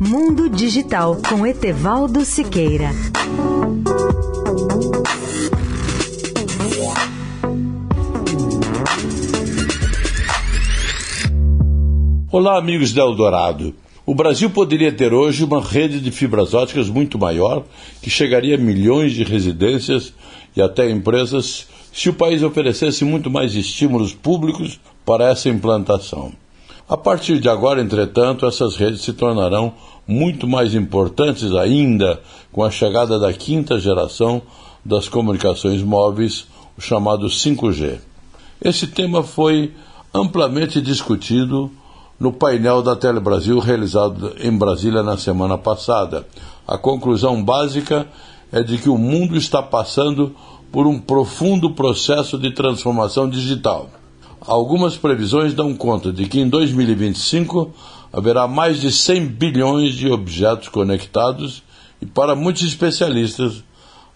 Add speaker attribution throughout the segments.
Speaker 1: Mundo Digital com Etevaldo Siqueira.
Speaker 2: Olá, amigos da Eldorado. O Brasil poderia ter hoje uma rede de fibras óticas muito maior, que chegaria a milhões de residências e até empresas, se o país oferecesse muito mais estímulos públicos para essa implantação. A partir de agora, entretanto, essas redes se tornarão muito mais importantes ainda com a chegada da quinta geração das comunicações móveis, o chamado 5G. Esse tema foi amplamente discutido no painel da Telebrasil realizado em Brasília na semana passada. A conclusão básica é de que o mundo está passando por um profundo processo de transformação digital. Algumas previsões dão conta de que em 2025 haverá mais de 100 bilhões de objetos conectados e, para muitos especialistas,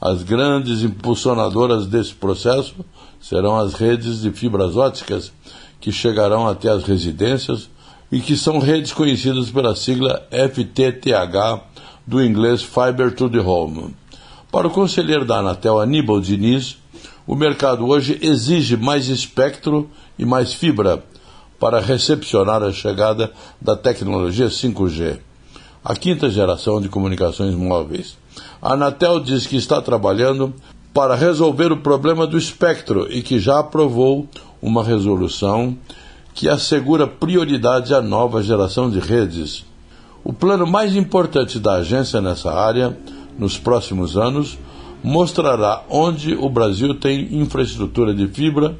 Speaker 2: as grandes impulsionadoras desse processo serão as redes de fibras óticas que chegarão até as residências e que são redes conhecidas pela sigla FTTH, do inglês Fiber to the Home. Para o conselheiro da Anatel, Aníbal Diniz, o mercado hoje exige mais espectro e mais fibra para recepcionar a chegada da tecnologia 5G, a quinta geração de comunicações móveis. A Anatel diz que está trabalhando para resolver o problema do espectro e que já aprovou uma resolução que assegura prioridade à nova geração de redes. O plano mais importante da agência nessa área, nos próximos anos, mostrará onde o Brasil tem infraestrutura de fibra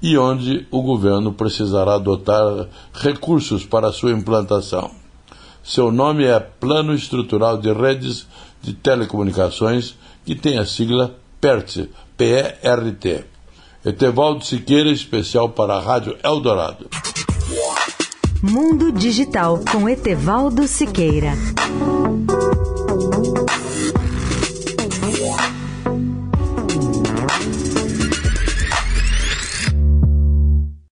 Speaker 2: e onde o governo precisará adotar recursos para sua implantação. Seu nome é Plano Estrutural de Redes de Telecomunicações, que tem a sigla PERT, P-E-R-T. Etevaldo Siqueira, especial para a Rádio Eldorado.
Speaker 1: Mundo Digital com Etevaldo Siqueira.